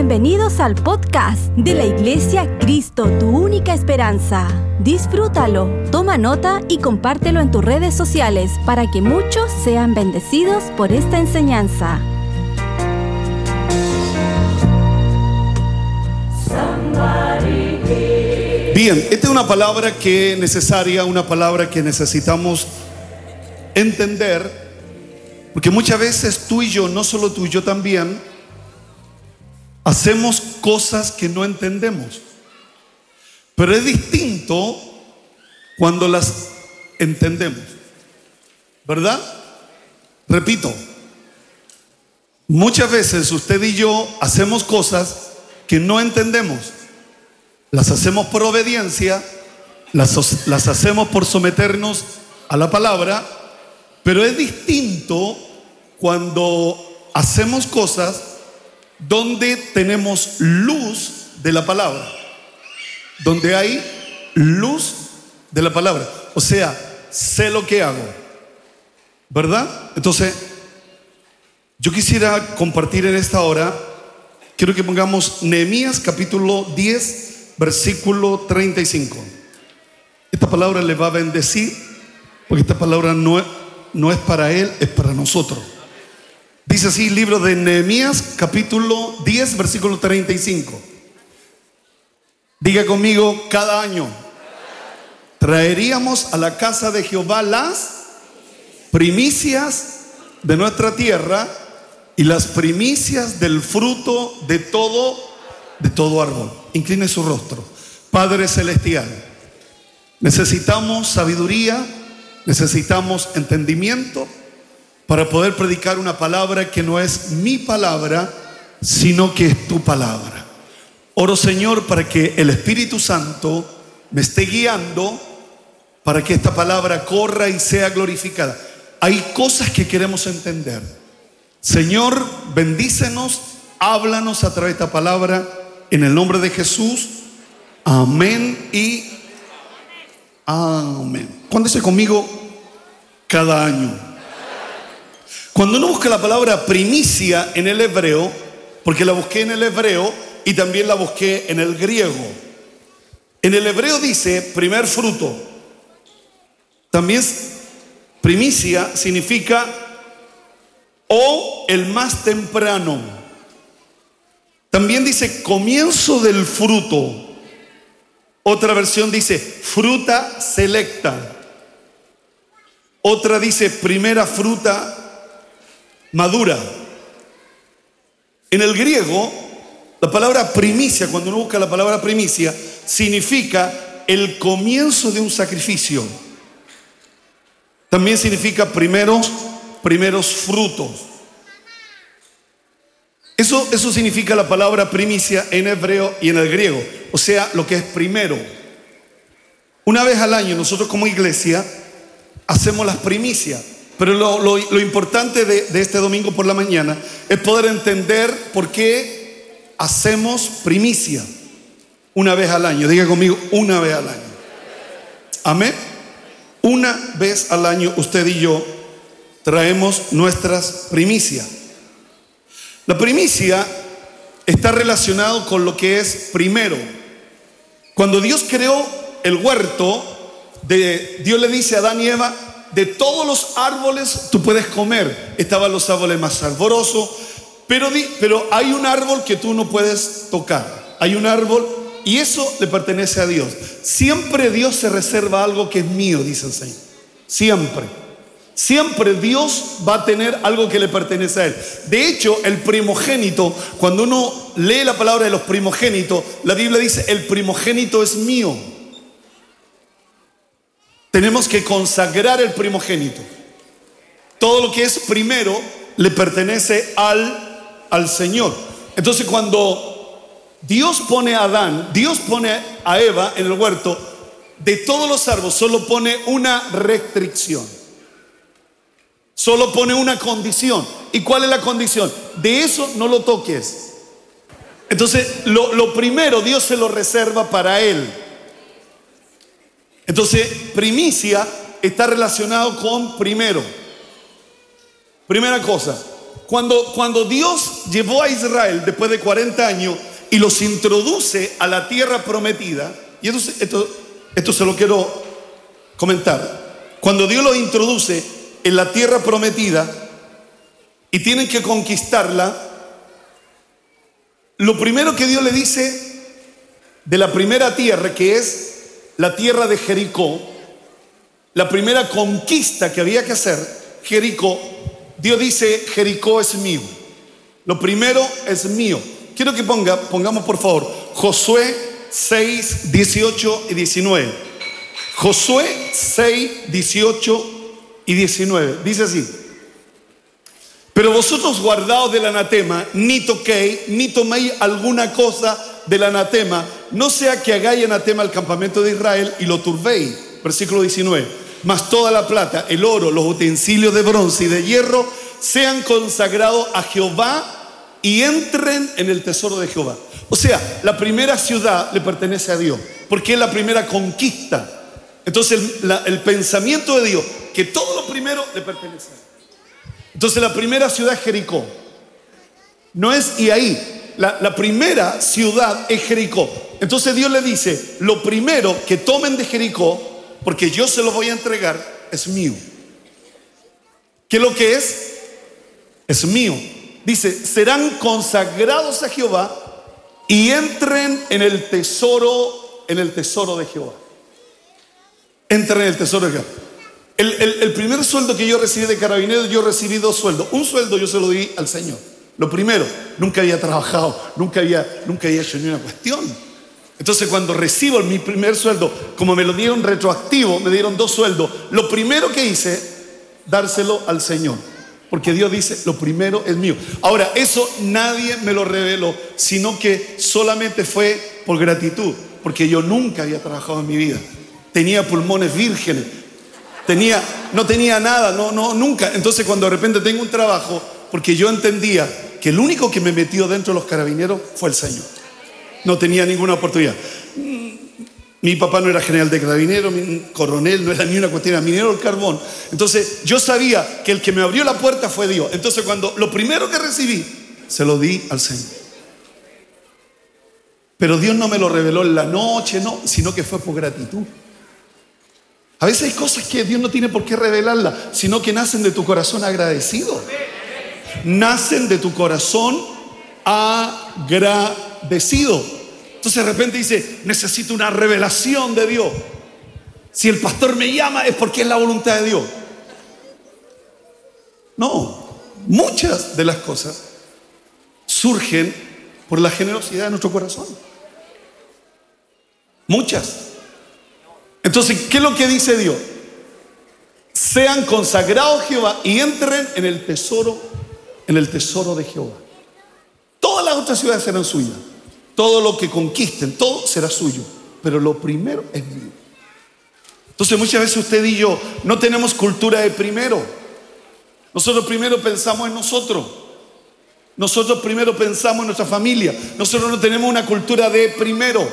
Bienvenidos al podcast de la Iglesia Cristo, tu única esperanza. Disfrútalo, toma nota y compártelo en tus redes sociales para que muchos sean bendecidos por esta enseñanza. Bien, esta es una palabra que es necesaria, una palabra que necesitamos entender, porque muchas veces tú y yo, no solo tú y yo también, hacemos cosas que no entendemos. Pero es distinto cuando las entendemos. ¿Verdad? Repito, muchas veces usted y yo hacemos cosas que no entendemos. Las hacemos por obediencia, las, las hacemos por someternos a la palabra, pero es distinto cuando hacemos cosas donde tenemos luz de la palabra, donde hay luz de la palabra. O sea, sé lo que hago, ¿verdad? Entonces, yo quisiera compartir en esta hora, quiero que pongamos Nehemías capítulo 10, versículo 35. Esta palabra le va a bendecir, porque esta palabra no, no es para él, es para nosotros. Dice así, libro de Nehemías, capítulo 10, versículo 35. Diga conmigo, cada año traeríamos a la casa de Jehová las primicias de nuestra tierra y las primicias del fruto de todo de todo árbol. Incline su rostro. Padre celestial, necesitamos sabiduría, necesitamos entendimiento para poder predicar una palabra que no es mi palabra, sino que es tu palabra. Oro Señor para que el Espíritu Santo me esté guiando para que esta palabra corra y sea glorificada. Hay cosas que queremos entender. Señor, bendícenos, háblanos a través de esta palabra en el nombre de Jesús. Amén y amén. ¿Cuándo dice conmigo? Cada año. Cuando uno busca la palabra primicia en el hebreo, porque la busqué en el hebreo y también la busqué en el griego. En el hebreo dice primer fruto. También primicia significa o el más temprano. También dice comienzo del fruto. Otra versión dice fruta selecta. Otra dice primera fruta madura. En el griego, la palabra primicia, cuando uno busca la palabra primicia, significa el comienzo de un sacrificio. También significa primeros, primeros frutos. Eso, eso significa la palabra primicia en hebreo y en el griego, o sea, lo que es primero. Una vez al año nosotros como iglesia hacemos las primicias, pero lo, importante de, este domingo por la mañana es poder entender por qué hacemos primicia una vez al año. Diga conmigo, una vez al año. Amén. Una vez al año usted y yo traemos nuestras primicias. La primicia está relacionado con lo que es primero. Cuando Dios creó el huerto, Dios le dice a Adán y Eva, de todos los árboles tú puedes comer. Estaban los árboles más arborosos, pero, pero hay un árbol que tú no puedes tocar. Hay un árbol y eso le pertenece a Dios. Siempre Dios se reserva algo que es mío, dice el Señor. Siempre. Siempre Dios va a tener algo que le pertenece a Él. De hecho, el primogénito, cuando uno lee la palabra de los primogénitos, la Biblia dice, el primogénito es mío. Tenemos que consagrar el primogénito. Todo lo que es primero le pertenece al, al Señor. Entonces cuando Dios pone a Adán, Dios pone a Eva en el huerto, de todos los árboles solo pone una restricción. Solo pone una condición. ¿Y cuál es la condición? De eso no lo toques. Entonces, lo, primero Dios se lo reserva para Él. Entonces, primicia está relacionado con primero. Primera cosa, Cuando, cuando Dios llevó a Israel después de 40 años y los introduce a la tierra prometida, y esto, esto, esto se lo quiero comentar, cuando Dios los introduce en la tierra prometida y tienen que conquistarla, lo primero que Dios le dice de la primera tierra, que es la tierra de Jericó, la primera conquista que había que hacer, Jericó, Dios dice, Jericó es mío. Lo primero es mío. Quiero que ponga, pongamos por favor, Josué 6, 18 y 19. Josué 6, 18 y 19. Dice así. Pero vosotros guardaos del anatema, ni toquéis, ni toméis alguna cosa del anatema, no sea que hagáis anatema al campamento de Israel y lo turbéis. Versículo 19. Mas toda la plata, el oro, los utensilios de bronce y de hierro sean consagrados a Jehová y entren en el tesoro de Jehová. O sea, la primera ciudad le pertenece a Dios, porque es la primera conquista. Entonces el, pensamiento de Dios, que todo lo primero le pertenece. Entonces la primera ciudad es Jericó. No es y ahí. La, primera ciudad es Jericó. Entonces Dios le dice, lo primero que tomen de Jericó, porque yo se lo voy a entregar, es mío. ¿Qué lo que es? Es mío. Dice, serán consagrados a Jehová y entren en el tesoro, en el tesoro de Jehová. Entren en el tesoro de Jehová. El, primer sueldo que yo recibí de carabinero, yo recibí dos sueldos. Un sueldo yo se lo di al Señor. Lo primero, nunca había trabajado, nunca había, nunca había hecho ni una cuestión. Entonces cuando recibo mi primer sueldo, como me lo dieron retroactivo, me dieron dos sueldos, lo primero que hice, dárselo al Señor. Porque Dios dice, lo primero es mío. Ahora, eso nadie me lo reveló, sino que solamente fue por gratitud, porque yo nunca había trabajado en mi vida. Tenía pulmones vírgenes, Tenía, no tenía nada, no, no, nunca. Entonces cuando de repente tengo un trabajo, porque yo entendía que el único que me metió dentro de los carabineros fue el Señor. No tenía ninguna oportunidad. Mi papá no era general de carabineros, mi coronel no era ni una cuestión, era minero del carbón. Entonces yo sabía que el que me abrió la puerta fue Dios. Entonces cuando lo primero que recibí, se lo di al Señor. Pero Dios no me lo reveló en la noche, no, sino que fue por gratitud. A veces hay cosas que Dios no tiene por qué revelarlas, sino que nacen de tu corazón agradecido. Nacen de tu corazón agradecido. Entonces de repente dice, necesito una revelación de Dios. Si el pastor me llama es porque es la voluntad de Dios. No, muchas de las cosas surgen por la generosidad de nuestro corazón. Muchas. Entonces, ¿qué es lo que dice Dios? Sean consagrados Jehová y entren en el tesoro, en el tesoro de Jehová. Todas las otras ciudades serán suyas. Todo lo que conquisten, todo será suyo. Pero lo primero es mío. Entonces muchas veces usted y yo no tenemos cultura de primero. Nosotros primero pensamos en nosotros. Nosotros primero pensamos en nuestra familia. Nosotros no tenemos una cultura de primero.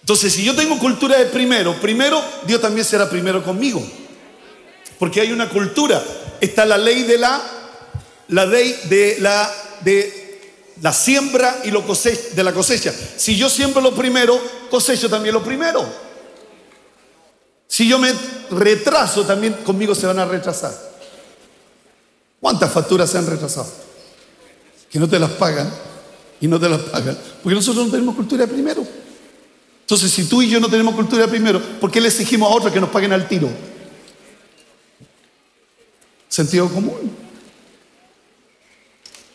Entonces, si yo tengo cultura de primero, primero Dios también será primero conmigo. Porque hay una cultura. Está la ley de la, la ley de la, de la siembra y lo cosecha, de la cosecha. Si yo siembro lo primero, cosecho también lo primero. Si yo me retraso, también conmigo se van a retrasar. ¿Cuántas facturas se han retrasado? Que no te las pagan y no te las pagan. Porque nosotros no tenemos cultura primero. Entonces, si tú y yo no tenemos cultura primero, ¿por qué le exigimos a otros que nos paguen al tiro? Sentido común.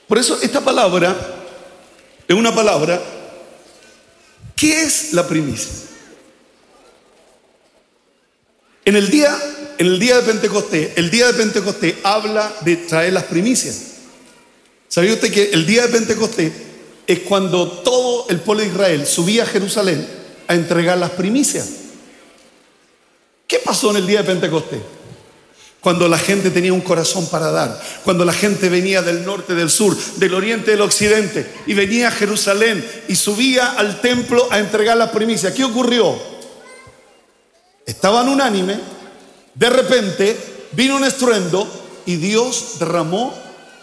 Por eso esta palabra es una palabra, ¿qué es la primicia? En el día, en el día de Pentecostés, el día de Pentecostés habla de traer las primicias. ¿Sabía usted que el día de Pentecostés es cuando todo el pueblo de Israel subía a Jerusalén a entregar las primicias. ¿Qué pasó en el día de Pentecostés? Cuando la gente tenía un corazón para dar, cuando la gente venía del norte, del sur, del oriente, del occidente, y venía a Jerusalén y subía al templo a entregar las primicias. ¿Qué ocurrió? Estaban unánime, de repente vino un estruendo y Dios derramó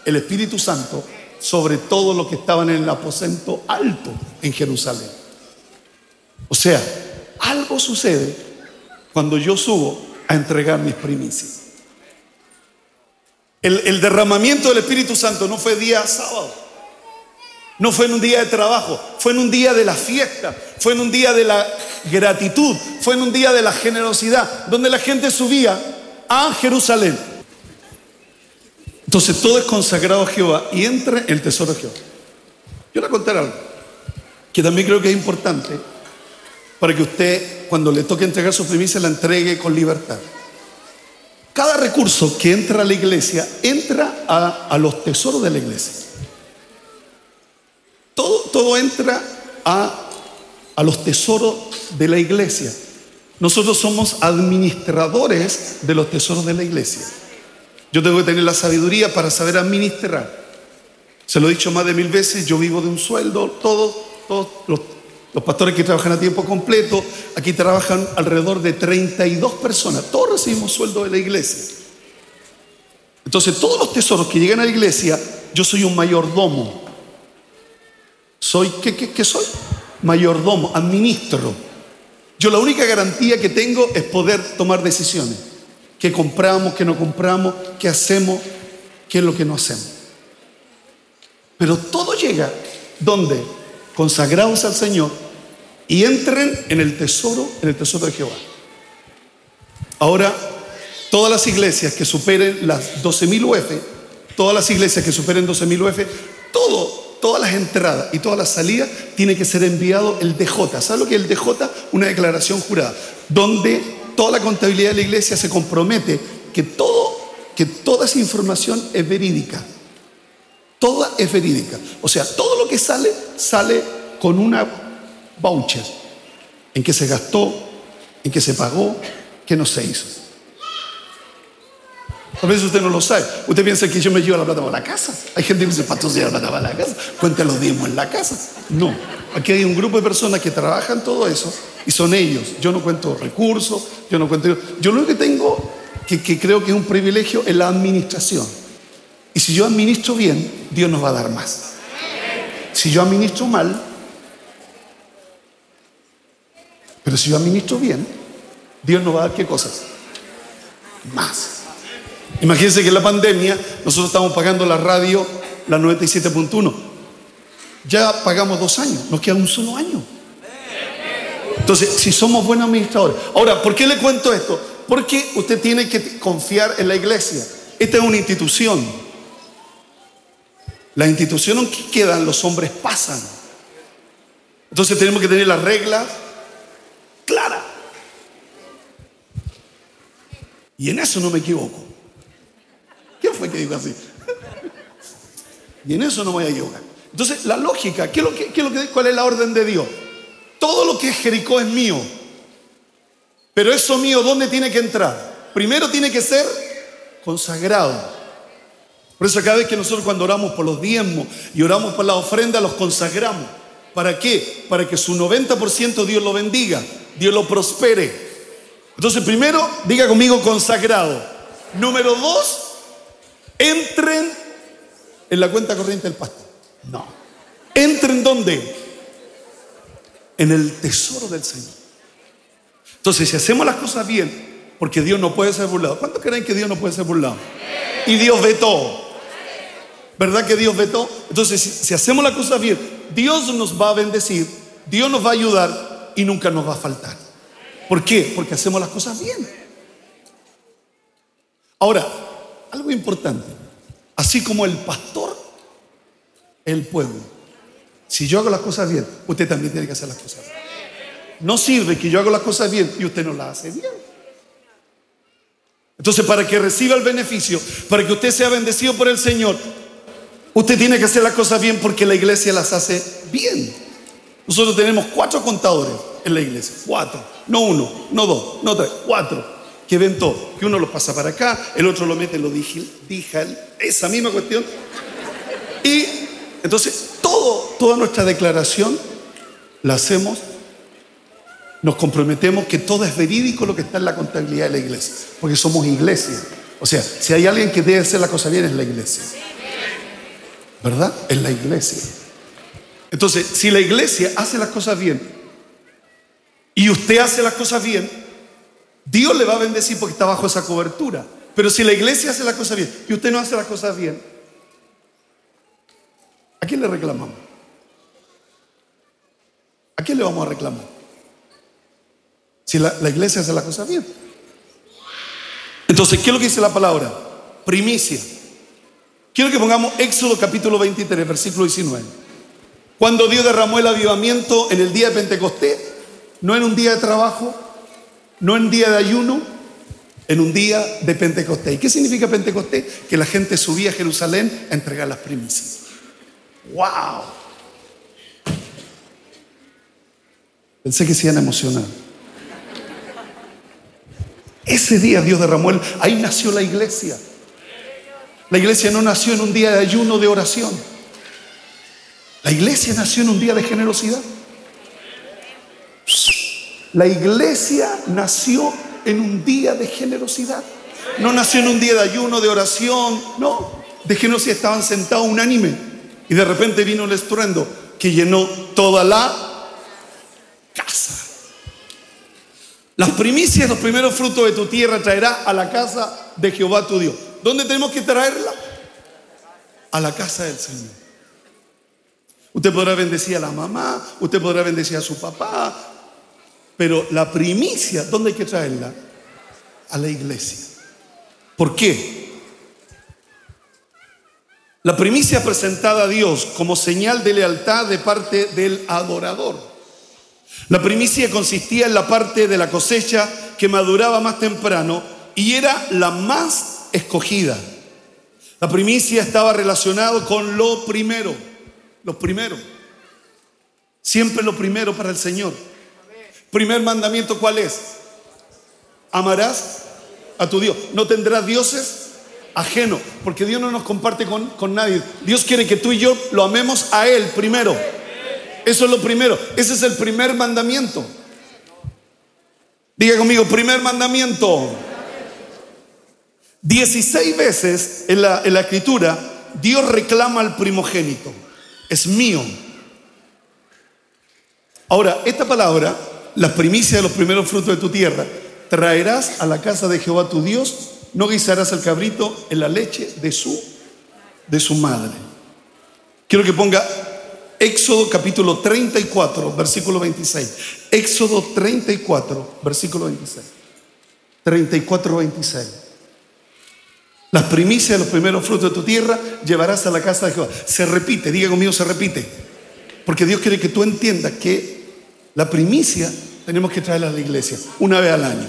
el Espíritu Santo sobre todo los que estaban en el aposento alto en Jerusalén. O sea, algo sucede cuando yo subo a entregar mis primicias. El, derramamiento del Espíritu Santo no fue día sábado, no fue en un día de trabajo, fue en un día de la fiesta, fue en un día de la gratitud, fue en un día de la generosidad, donde la gente subía a Jerusalén. Entonces todo es consagrado a Jehová y entra el tesoro de Jehová. Yo le voy a contar algo que también creo que es importante para que usted, cuando le toque entregar su primicia, la entregue con libertad. Cada recurso que entra a la iglesia entra a, a los tesoros de la iglesia. Todo, todo entra a, a los tesoros de la iglesia. Nosotros somos administradores de los tesoros de la iglesia. Yo tengo que tener la sabiduría para saber administrar. Se lo he dicho más de mil veces, yo vivo de un sueldo, todos, todos los, los pastores que trabajan a tiempo completo, aquí trabajan alrededor de 32 personas, todos recibimos sueldo de la iglesia. Entonces, todos los tesoros que llegan a la iglesia, yo soy un mayordomo. Soy, ¿qué, qué, qué soy? Mayordomo, administro. Yo la única garantía que tengo es poder tomar decisiones. ¿Qué compramos, qué no compramos, qué hacemos, qué es lo que no hacemos? Pero todo llega donde consagrados al Señor y entren en el tesoro, en el tesoro de Jehová. Ahora, todas las iglesias que superen las 12.000 UF, todas las iglesias que superen 12.000 UF, todo, todas las entradas y todas las salidas tiene que ser enviado el DJ. ¿Sabe lo que es el DJ? Una declaración jurada, donde toda la contabilidad de la iglesia se compromete que todo, que toda esa información es verídica. Toda es verídica. O sea, todo lo que sale, sale con una voucher en que se gastó, en que se pagó, que no se hizo. A veces usted no lo sabe. Usted piensa que yo me llevo la plata para la casa. Hay gente que dice, para la plata para la casa. Cuenta los diezmos en la casa. No. Aquí hay un grupo de personas que trabajan todo eso y son ellos. Yo no cuento recursos, yo no cuento. Yo lo que tengo, que, que creo que es un privilegio, es la administración. Y si yo administro bien, Dios nos va a dar más. Si yo administro mal, pero si yo administro bien, Dios nos va a dar qué cosas? Más. Imagínense que en la pandemia nosotros estamos pagando la radio, la 97.1. Ya pagamos dos años, nos queda un solo año. Entonces, si somos buenos administradores. Ahora, ¿por qué le cuento esto? Porque usted tiene que confiar en la iglesia. Esta es una institución. La institución en que quedan, los hombres pasan. Entonces tenemos que tener las reglas claras. Y en eso no me equivoco. ¿Quién fue que dijo así? Y en eso no me voy a equivocar. Entonces, la lógica, ¿qué es lo que, es ¿cuál es la orden de Dios? Todo lo que es Jericó es mío. Pero eso mío, ¿dónde tiene que entrar? Primero tiene que ser consagrado. Por eso cada vez que nosotros cuando oramos por los diezmos y oramos por la ofrenda, los consagramos. ¿Para qué? Para que su 90% Dios lo bendiga, Dios lo prospere. Entonces, primero, diga conmigo consagrado. Número dos, entren en la cuenta corriente del pastor. No. ¿Entren dónde? En el tesoro del Señor. Entonces, si hacemos las cosas bien, porque Dios no puede ser burlado. ¿Cuántos creen que Dios no puede ser burlado? Y Dios ve todo. ¿Verdad que Dios ve todo? Entonces, si, si hacemos las cosas bien, Dios nos va a bendecir, Dios nos va a ayudar y nunca nos va a faltar. ¿Por qué? Porque hacemos las cosas bien. Ahora, algo importante. Así como el pastor, el pueblo. Si yo hago las cosas bien, usted también tiene que hacer las cosas bien. No sirve que yo haga las cosas bien y usted no las hace bien. Entonces, para que reciba el beneficio, para que usted sea bendecido por el Señor, usted tiene que hacer las cosas bien porque la iglesia las hace bien. Nosotros tenemos cuatro contadores en la iglesia, cuatro, no uno, no dos, no tres, cuatro, que ven todo, que uno lo pasa para acá, el otro lo mete en lo digital, esa misma cuestión. Y entonces todo, toda nuestra declaración la hacemos, nos comprometemos que todo es verídico lo que está en la contabilidad de la iglesia, porque somos iglesia. O sea, si hay alguien que debe hacer la cosa bien es la iglesia. ¿Verdad? En la iglesia. Entonces, si la iglesia hace las cosas bien y usted hace las cosas bien, Dios le va a bendecir porque está bajo esa cobertura. Pero si la iglesia hace las cosas bien y usted no hace las cosas bien, ¿a quién le reclamamos? ¿A quién le vamos a reclamar? Si la, iglesia hace las cosas bien. Entonces, ¿qué es lo que dice la palabra? Primicia. Quiero que pongamos Éxodo capítulo 23, versículo 19. Cuando Dios derramó el avivamiento en el día de Pentecostés, no en un día de trabajo, no en día de ayuno, en un día de Pentecostés. ¿Y qué significa Pentecostés? Que la gente subía a Jerusalén a entregar las primicias. ¡Wow! Pensé que se iban a emocionar. Ese día Dios derramó el... Ahí nació la iglesia. La iglesia no nació en un día de ayuno, de oración. La iglesia nació en un día de generosidad. La iglesia nació en un día de generosidad. No nació en un día de ayuno, de oración, no. De generosidad estaban sentados unánime. Y de repente vino el estruendo que llenó toda la casa. Las primicias, los primeros frutos de tu tierra traerá a la casa de Jehová tu Dios. ¿Dónde tenemos que traerla? A la casa del Señor. Usted podrá bendecir a la mamá, usted podrá bendecir a su papá, pero la primicia, ¿dónde hay que traerla? A la iglesia. ¿Por qué? La primicia presentada a Dios como señal de lealtad de parte del adorador. La primicia consistía en la parte de la cosecha que maduraba más temprano y era la más escogida. La primicia estaba relacionado con lo primero, lo primero. Siempre lo primero para el Señor. Primer mandamiento, ¿cuál es? Amarás a tu Dios. No tendrás dioses ajenos, porque Dios no nos comparte con, con nadie. Dios quiere que tú y yo lo amemos a Él primero. Eso es lo primero. Ese es el primer mandamiento. Diga conmigo, primer mandamiento. Dieciséis veces en la, en la escritura Dios reclama al primogénito. Es mío. Ahora, esta palabra, la primicia de los primeros frutos de tu tierra, traerás a la casa de Jehová tu Dios, no guisarás el cabrito en la leche de su, de su madre. Quiero que ponga Éxodo capítulo 34, versículo 26. Éxodo 34, versículo 26. 34, 26. Las primicias de los primeros frutos de tu tierra llevarás a la casa de Jehová. Se repite, diga conmigo, se repite. Porque Dios quiere que tú entiendas que la primicia tenemos que traerla a la iglesia una vez al año.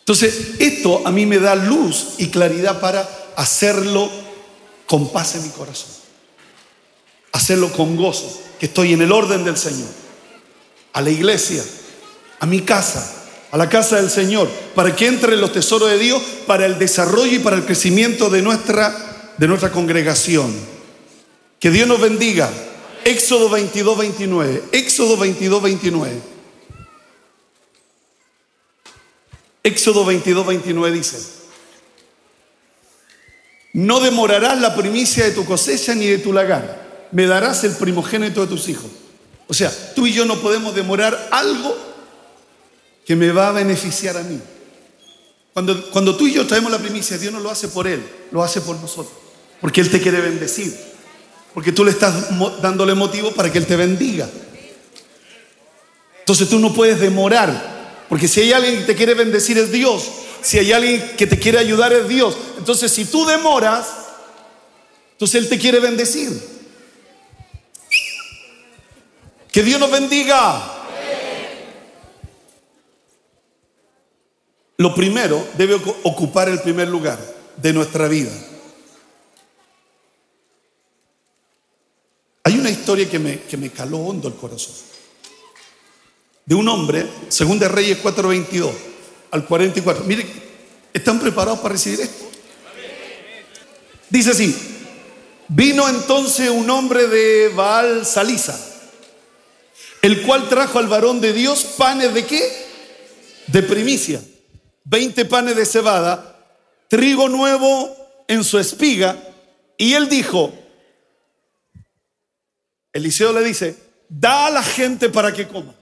Entonces, esto a mí me da luz y claridad para hacerlo con paz en mi corazón hacerlo con gozo, que estoy en el orden del Señor, a la iglesia, a mi casa, a la casa del Señor, para que entre los tesoros de Dios, para el desarrollo y para el crecimiento de nuestra, de nuestra congregación. Que Dios nos bendiga. Éxodo 22, 29. Éxodo 22, 29. Éxodo 22, 29 dice, no demorarás la primicia de tu cosecha ni de tu lagar me darás el primogénito de tus hijos. O sea, tú y yo no podemos demorar algo que me va a beneficiar a mí. Cuando, cuando tú y yo traemos la primicia, Dios no lo hace por Él, lo hace por nosotros. Porque Él te quiere bendecir. Porque tú le estás dándole motivo para que Él te bendiga. Entonces tú no puedes demorar. Porque si hay alguien que te quiere bendecir es Dios. Si hay alguien que te quiere ayudar es Dios. Entonces si tú demoras, entonces Él te quiere bendecir. Que Dios nos bendiga. Lo primero debe ocupar el primer lugar de nuestra vida. Hay una historia que me, que me caló hondo el corazón. De un hombre, según de Reyes 4:22 al 44. Miren, ¿están preparados para recibir esto? Dice así: Vino entonces un hombre de Baal Salisa el cual trajo al varón de Dios panes de qué? De primicia. Veinte panes de cebada, trigo nuevo en su espiga Y él dijo, Eliseo le dice, da a la gente para que coma.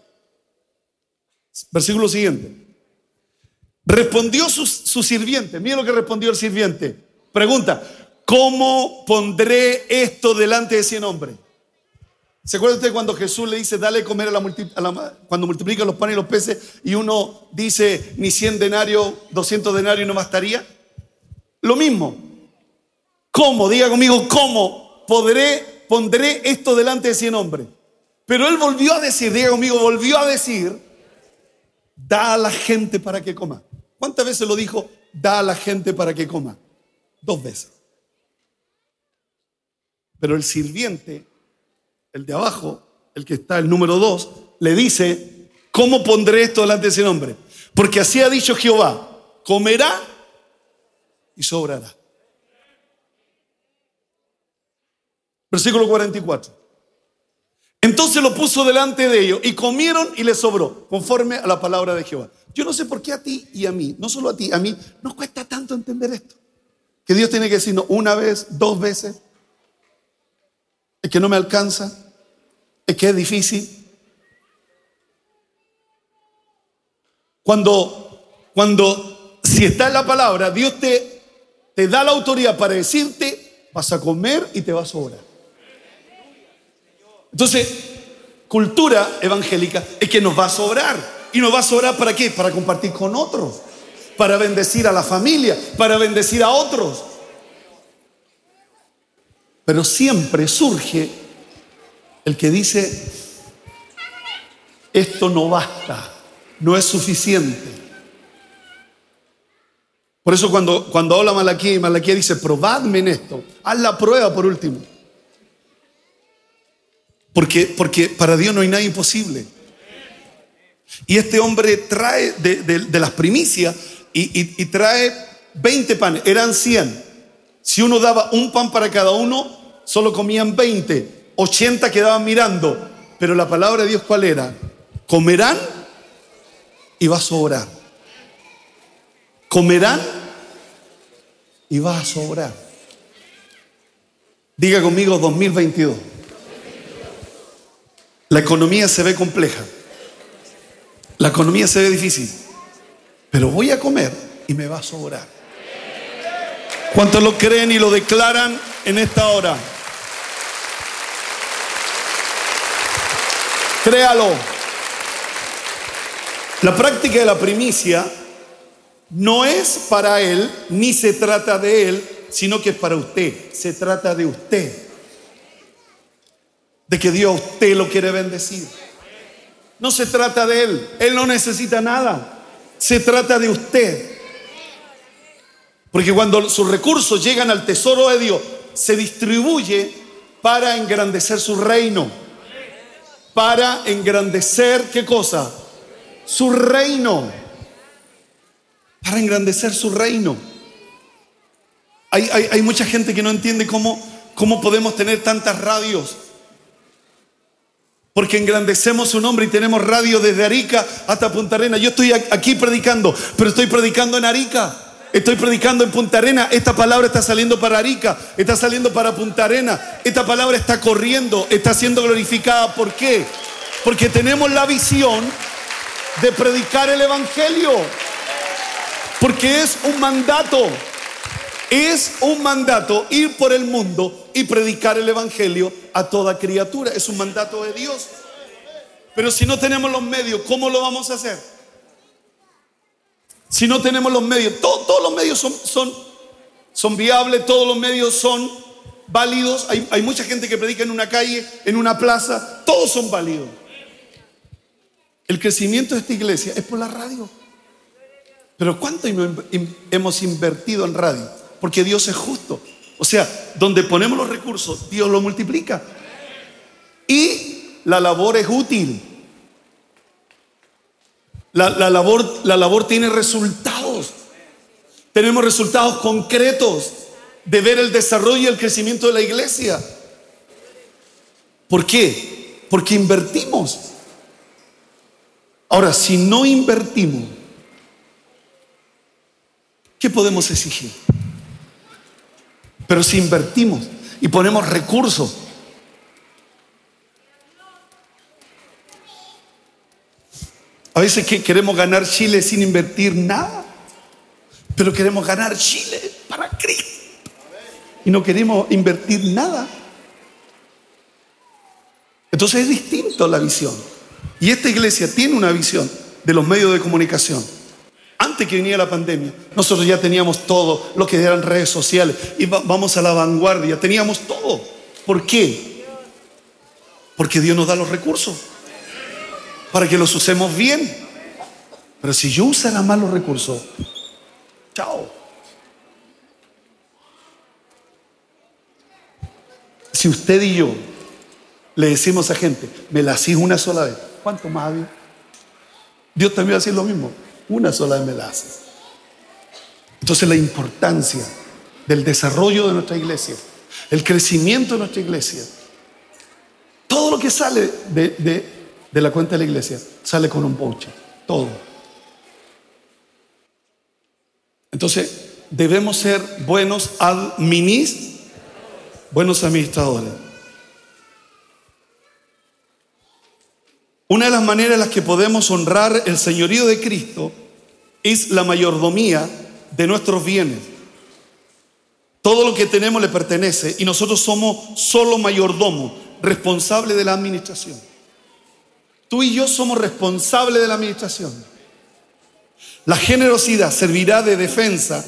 Versículo siguiente. Respondió su, sirviente, mira lo que respondió el sirviente. Pregunta, ¿cómo pondré esto delante de cien hombres? ¿Se acuerda usted cuando Jesús le dice, dale a comer a la, cuando multiplica los panes y los peces y uno dice, ni 100 denarios, 200 denarios no bastaría? Lo mismo. ¿Cómo? Diga conmigo, ¿cómo podré, pondré esto delante de 100 hombres? Pero él volvió a decir, diga conmigo, volvió a decir, da a la gente para que coma. ¿Cuántas veces lo dijo? Da a la gente para que coma. Dos veces. Pero el sirviente el de abajo, el que está el número dos, le dice, ¿cómo pondré esto delante de ese nombre? Porque así ha dicho Jehová, comerá y sobrará. Versículo 44. Entonces lo puso delante de ellos y comieron y les sobró, conforme a la palabra de Jehová. Yo no sé por qué a ti y a mí, no solo a ti, a mí nos cuesta tanto entender esto. Que Dios tiene que decirnos una vez, dos veces, es que no me alcanza, es que es difícil. Cuando, cuando, si está en la palabra, Dios te, te da la autoridad para decirte, vas a comer y te vas a sobrar. Entonces, cultura evangélica es que nos va a sobrar. ¿Y nos va a sobrar para qué? Para compartir con otros, para bendecir a la familia, para bendecir a otros. Pero siempre surge el que dice, esto no basta, no es suficiente. Por eso cuando, cuando habla Malaquía y Malaquía dice, probadme en esto, haz la prueba por último. Porque, porque para Dios no hay nada imposible. Y este hombre trae de, las primicias y, y, trae 20 panes, eran 100. Si uno daba un pan para cada uno, solo comían 20. 80 quedaban mirando, pero la palabra de Dios cuál era? Comerán y va a sobrar. Comerán y va a sobrar. Diga conmigo 2022. La economía se ve compleja. La economía se ve difícil. Pero voy a comer y me va a sobrar. ¿Cuántos lo creen y lo declaran en esta hora? Créalo. La práctica de la primicia no es para él, ni se trata de él, sino que es para usted. Se trata de usted. De que Dios a usted lo quiere bendecir. No se trata de él. Él no necesita nada. Se trata de usted. Porque cuando sus recursos llegan al tesoro de Dios, se distribuye para engrandecer su reino para engrandecer, ¿qué cosa? Su reino. Para engrandecer su reino. Hay, hay, mucha gente que no entiende cómo, cómo podemos tener tantas radios. Porque engrandecemos su nombre y tenemos radio desde Arica hasta Punta Arena. Yo estoy aquí predicando, pero estoy predicando en Arica. Estoy predicando en Punta Arena. Esta palabra está saliendo para Arica, está saliendo para Punta Arena. Esta palabra está corriendo, está siendo glorificada. ¿Por qué? Porque tenemos la visión de predicar el Evangelio. Porque es un mandato. Es un mandato ir por el mundo y predicar el Evangelio a toda criatura. Es un mandato de Dios. Pero si no tenemos los medios, ¿cómo lo vamos a hacer? Si no tenemos los medios, todos los medios son, son, son viables, todos los medios son válidos. Hay, hay mucha gente que predica en una calle, en una plaza, todos son válidos. El crecimiento de esta iglesia es por la radio. Pero ¿cuánto hemos invertido en radio? Porque Dios es justo. O sea, donde ponemos los recursos, Dios lo multiplica. Y la labor es útil. La, labor, la labor tiene resultados. Tenemos resultados concretos de ver el desarrollo y el crecimiento de la iglesia. ¿Por qué? Porque invertimos. Ahora, si no invertimos, ¿qué podemos exigir? Pero si invertimos y ponemos recursos, a veces que queremos ganar Chile sin invertir nada, pero queremos ganar Chile para Cristo y no queremos invertir nada. Entonces es distinto la visión. Y esta iglesia tiene una visión de los medios de comunicación. Antes que viniera la pandemia, nosotros ya teníamos todo lo que eran redes sociales y vamos a la vanguardia, teníamos todo. ¿Por qué? Porque Dios nos da los recursos para que los usemos bien. Pero si yo usara mal los recursos, chao. Si usted y yo le decimos a gente, me la hacís una sola vez, ¿cuánto más había? Dios también va a decir lo mismo, una sola vez me la haces. Entonces la importancia del desarrollo de nuestra iglesia, el crecimiento de nuestra iglesia, todo lo que sale de, la cuenta de la iglesia sale con un voucher, todo. Entonces debemos ser buenos administradores, buenos administradores. Una de las maneras en las que podemos honrar el señorío de Cristo es la mayordomía de nuestros bienes. Todo lo que tenemos le pertenece y nosotros somos solo mayordomos, responsables de la administración. Tú y yo somos responsables de la administración. La generosidad servirá de defensa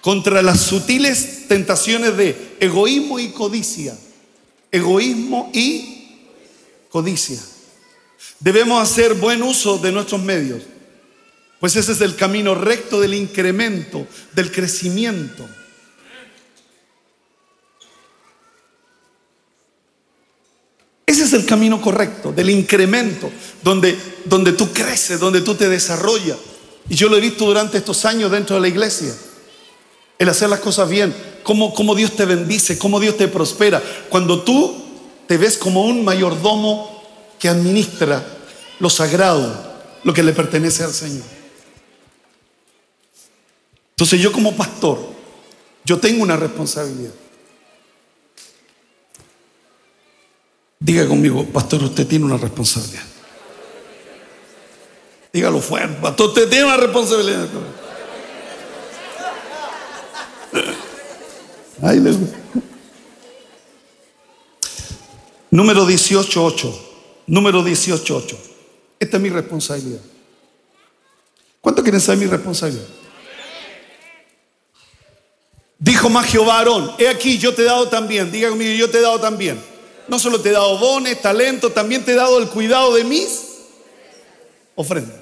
contra las sutiles tentaciones de egoísmo y codicia. Egoísmo y codicia. Debemos hacer buen uso de nuestros medios, pues ese es el camino recto del incremento, del crecimiento. Es el camino correcto, del incremento, donde, donde tú creces, donde tú te desarrollas. Y yo lo he visto durante estos años dentro de la iglesia. El hacer las cosas bien, cómo, cómo Dios te bendice, cómo Dios te prospera. Cuando tú te ves como un mayordomo que administra lo sagrado, lo que le pertenece al Señor. Entonces yo como pastor, yo tengo una responsabilidad. Diga conmigo, pastor, usted tiene una responsabilidad. Dígalo fuerte, pastor, usted tiene una responsabilidad. Número 18.8. Número 18.8. Esta es mi responsabilidad. ¿Cuánto quieren saber mi responsabilidad? Dijo más Jehová Aarón, he aquí yo te he dado también, diga conmigo, yo te he dado también. No solo te he dado dones, talento, también te he dado el cuidado de mis ofrendas.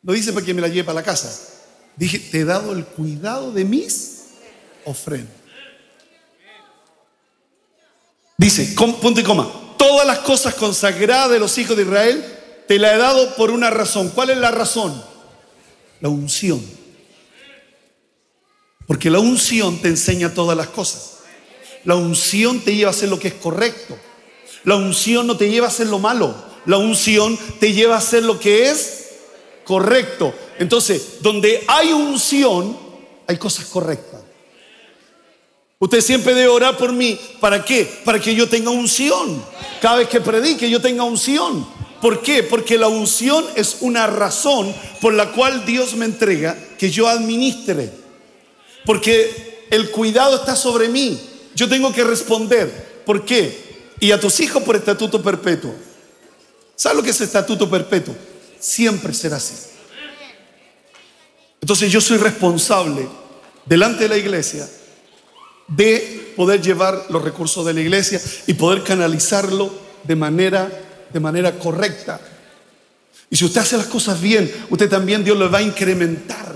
No dice para que me la lleve para la casa. Dije, te he dado el cuidado de mis ofrendas. Dice, punto y coma, todas las cosas consagradas de los hijos de Israel, te la he dado por una razón. ¿Cuál es la razón? La unción. Porque la unción te enseña todas las cosas. La unción te lleva a hacer lo que es correcto. La unción no te lleva a hacer lo malo. La unción te lleva a hacer lo que es correcto. Entonces, donde hay unción, hay cosas correctas. Usted siempre debe orar por mí. ¿Para qué? Para que yo tenga unción. Cada vez que predique yo tenga unción. ¿Por qué? Porque la unción es una razón por la cual Dios me entrega que yo administre. Porque el cuidado está sobre mí. Yo tengo que responder. ¿Por qué? Y a tus hijos por estatuto perpetuo. ¿Sabes lo que es estatuto perpetuo? Siempre será así. Entonces yo soy responsable delante de la iglesia de poder llevar los recursos de la iglesia y poder canalizarlo de manera, de manera correcta. Y si usted hace las cosas bien, usted también Dios le va a incrementar.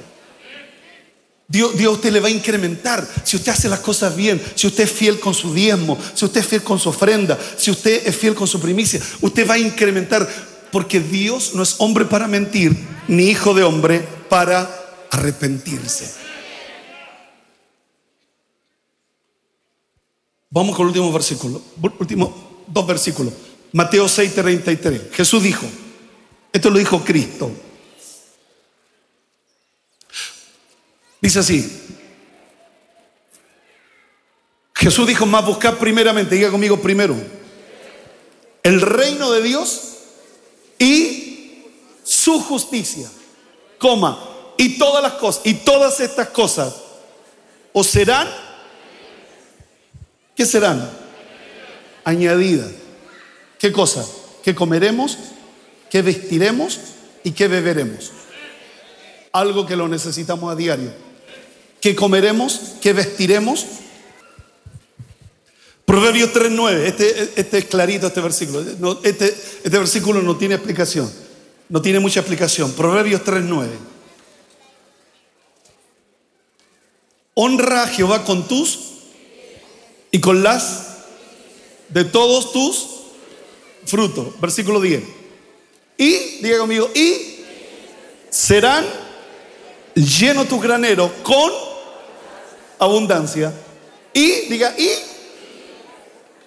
Dios, Dios usted le va a incrementar. Si usted hace las cosas bien, si usted es fiel con su diezmo, si usted es fiel con su ofrenda, si usted es fiel con su primicia, usted va a incrementar. Porque Dios no es hombre para mentir, ni hijo de hombre para arrepentirse. Vamos con el último versículo. Último dos versículos. Mateo 6, 33. Jesús dijo, esto lo dijo Cristo. Dice así, Jesús dijo, más buscar primeramente, diga conmigo primero, el reino de Dios y su justicia, coma, y todas las cosas, y todas estas cosas, o serán, ¿qué serán? Añadidas. ¿Qué cosa? ¿Qué comeremos? ¿Qué vestiremos? ¿Y qué beberemos? Algo que lo necesitamos a diario. ¿Qué comeremos? ¿Qué vestiremos? Proverbios 3.9, este, este es clarito este versículo. este, este versículo no tiene explicación, no tiene mucha explicación. Proverbios 3.9. Honra a Jehová con tus y con las de todos tus frutos. Versículo 10. Y, diga conmigo, y serán llenos tus graneros con abundancia. Y, diga, y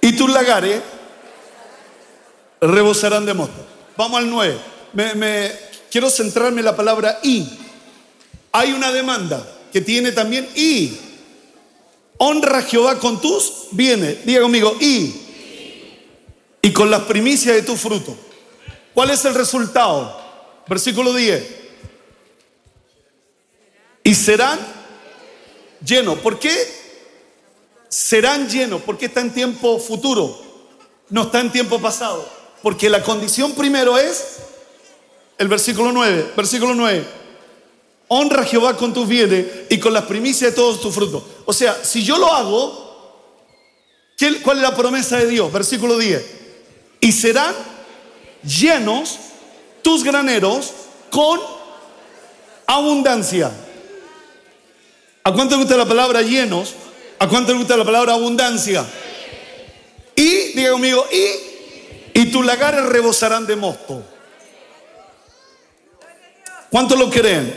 y tus lagares rebosarán de mosto. Vamos al 9. Me, quiero centrarme en la palabra y. Hay una demanda que tiene también y. Honra a Jehová con tus bienes. Diga conmigo, y. Y con las primicias de tu fruto. ¿Cuál es el resultado? Versículo 10. Y serán llenos. ¿Por qué? serán llenos. porque está en tiempo futuro? No está en tiempo pasado. Porque la condición primero es el versículo 9. Versículo 9. Honra a Jehová con tus bienes y con las primicias de todos tus frutos. O sea, si yo lo hago, ¿cuál es la promesa de Dios? Versículo 10. Y serán llenos tus graneros con abundancia. ¿A cuánto gusta la palabra llenos? ¿A cuánto le gusta la palabra abundancia? Y, diga conmigo, y, y tus lagares rebosarán de mosto. ¿Cuántos lo creen?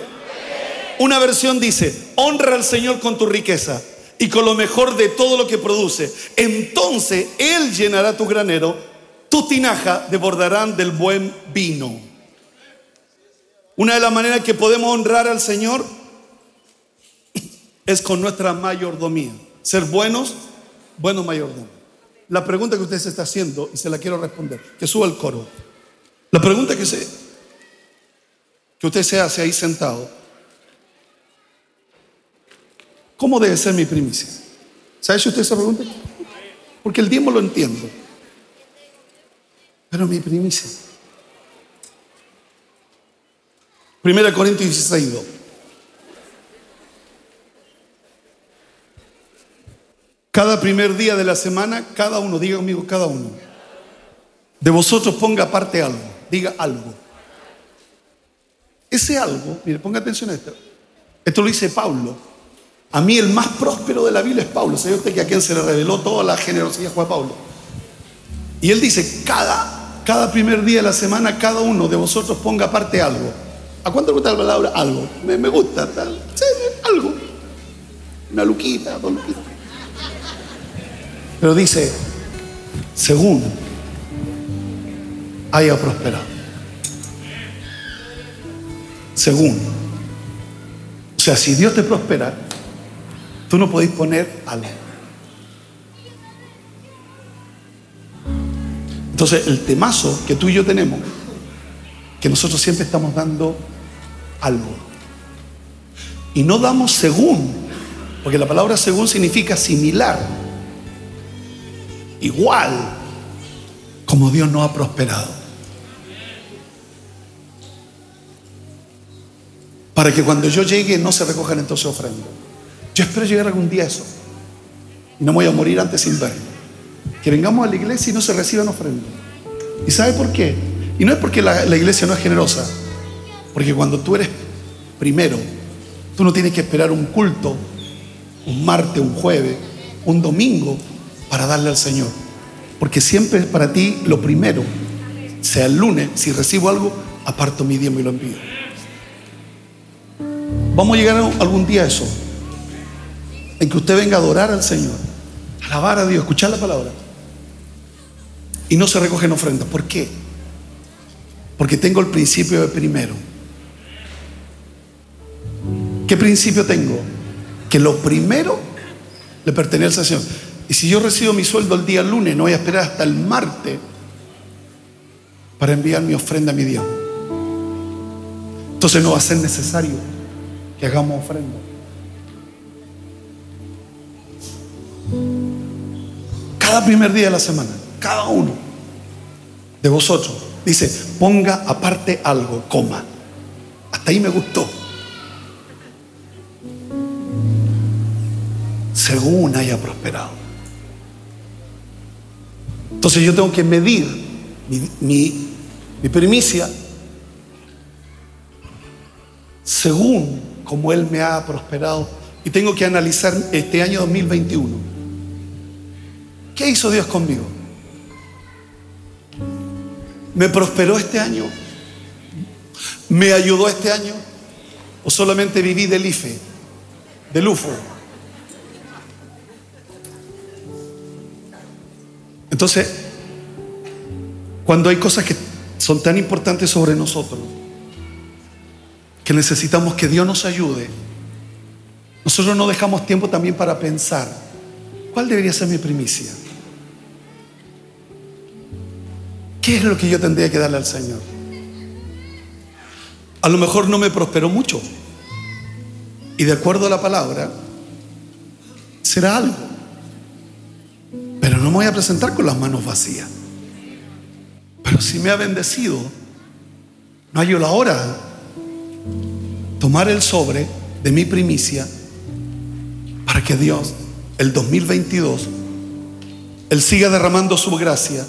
Una versión dice, honra al Señor con tu riqueza y con lo mejor de todo lo que produce. Entonces Él llenará tu granero, tu tinaja desbordarán del buen vino. Una de las maneras que podemos honrar al Señor es con nuestra mayordomía. Ser buenos, buenos mayordomos. La pregunta que usted se está haciendo, y se la quiero responder, que suba el coro. La pregunta que, se, que usted se hace ahí sentado, ¿cómo debe ser mi primicia? ¿Se ha hecho usted esa pregunta? Porque el diezmo lo entiendo. Pero mi primicia. Primera Corintios 16, 2. Cada primer día de la semana, cada uno, diga conmigo, cada uno, de vosotros ponga aparte algo, diga algo. Ese algo, mire, ponga atención a esto. Esto lo dice Pablo. A mí el más próspero de la Biblia es Pablo. ¿Sabe usted que a quien se le reveló toda la generosidad fue a Pablo? Y él dice, cada, cada primer día de la semana, cada uno de vosotros ponga aparte algo. ¿A cuánto le gusta la palabra algo? Me, gusta, tal. Sí, algo. Una luquita, dos luquitas. Pero dice, según haya prosperado. Según. O sea, si Dios te prospera, tú no podés poner algo. Entonces, el temazo que tú y yo tenemos, que nosotros siempre estamos dando algo. Y no damos según, porque la palabra según significa similar igual como Dios no ha prosperado. Para que cuando yo llegue no se recojan entonces ofrendas. Yo espero llegar algún día a eso. Y no voy a morir antes sin verlo. Que vengamos a la iglesia y no se reciban ofrendas. ¿Y sabe por qué? Y no es porque la, la iglesia no es generosa. Porque cuando tú eres primero, tú no tienes que esperar un culto, un martes, un jueves, un domingo para darle al Señor. Porque siempre es para ti lo primero. Sea el lunes, si recibo algo, aparto mi diezmo y lo envío. Vamos a llegar algún día a eso. En que usted venga a adorar al Señor, alabar a Dios, escuchar la palabra. Y no se recogen ofrendas. ¿Por qué? Porque tengo el principio de primero. ¿Qué principio tengo? Que lo primero le pertenece al Señor. Y si yo recibo mi sueldo el día lunes, no voy a esperar hasta el martes para enviar mi ofrenda a mi Dios. Entonces no va a ser necesario que hagamos ofrenda. Cada primer día de la semana, cada uno de vosotros dice, ponga aparte algo, coma. Hasta ahí me gustó. Según haya prosperado. Entonces yo tengo que medir mi, mi, mi primicia según como Él me ha prosperado. Y tengo que analizar este año 2021. ¿Qué hizo Dios conmigo? ¿Me prosperó este año? ¿Me ayudó este año? ¿O solamente viví del IFE, del UFO? Entonces, cuando hay cosas que son tan importantes sobre nosotros, que necesitamos que Dios nos ayude, nosotros no dejamos tiempo también para pensar, ¿cuál debería ser mi primicia? ¿Qué es lo que yo tendría que darle al Señor? A lo mejor no me prosperó mucho. Y de acuerdo a la palabra, será algo. No me voy a presentar con las manos vacías. Pero si me ha bendecido, no hay la hora tomar el sobre de mi primicia para que Dios, el 2022, Él siga derramando su gracia,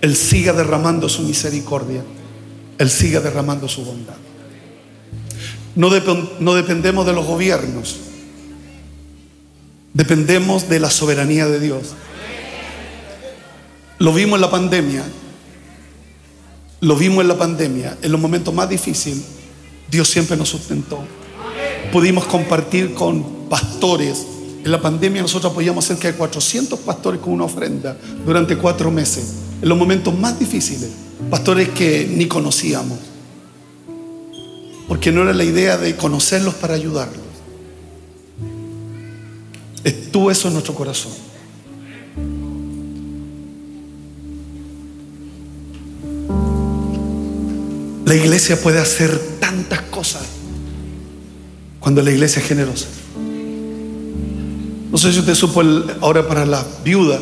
Él siga derramando su misericordia, Él siga derramando su bondad. No, no dependemos de los gobiernos, dependemos de la soberanía de Dios. Lo vimos en la pandemia, lo vimos en la pandemia, en los momentos más difíciles Dios siempre nos sustentó. Pudimos compartir con pastores. En la pandemia nosotros apoyamos cerca de 400 pastores con una ofrenda durante cuatro meses, en los momentos más difíciles. Pastores que ni conocíamos. Porque no era la idea de conocerlos para ayudarlos. Estuvo eso en nuestro corazón. La iglesia puede hacer tantas cosas cuando la iglesia es generosa. No sé si usted supo ahora para la viuda,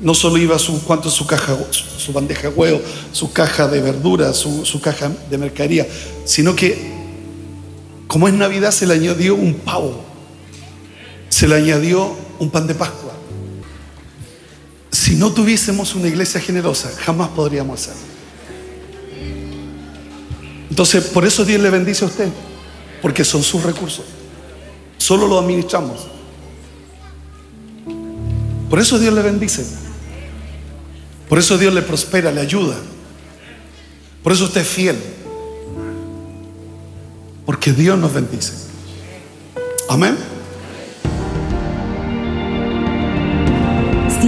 no solo iba su, cuánto su caja, su, bandeja de huevo, su caja de verduras, su, su caja de mercadería, sino que como es Navidad se le añadió un pavo, se le añadió un pan de Pascua. Si no tuviésemos una iglesia generosa, jamás podríamos hacerlo. Entonces, por eso Dios le bendice a usted, porque son sus recursos. Solo lo administramos. Por eso Dios le bendice. Por eso Dios le prospera, le ayuda. Por eso usted es fiel. Porque Dios nos bendice. Amén.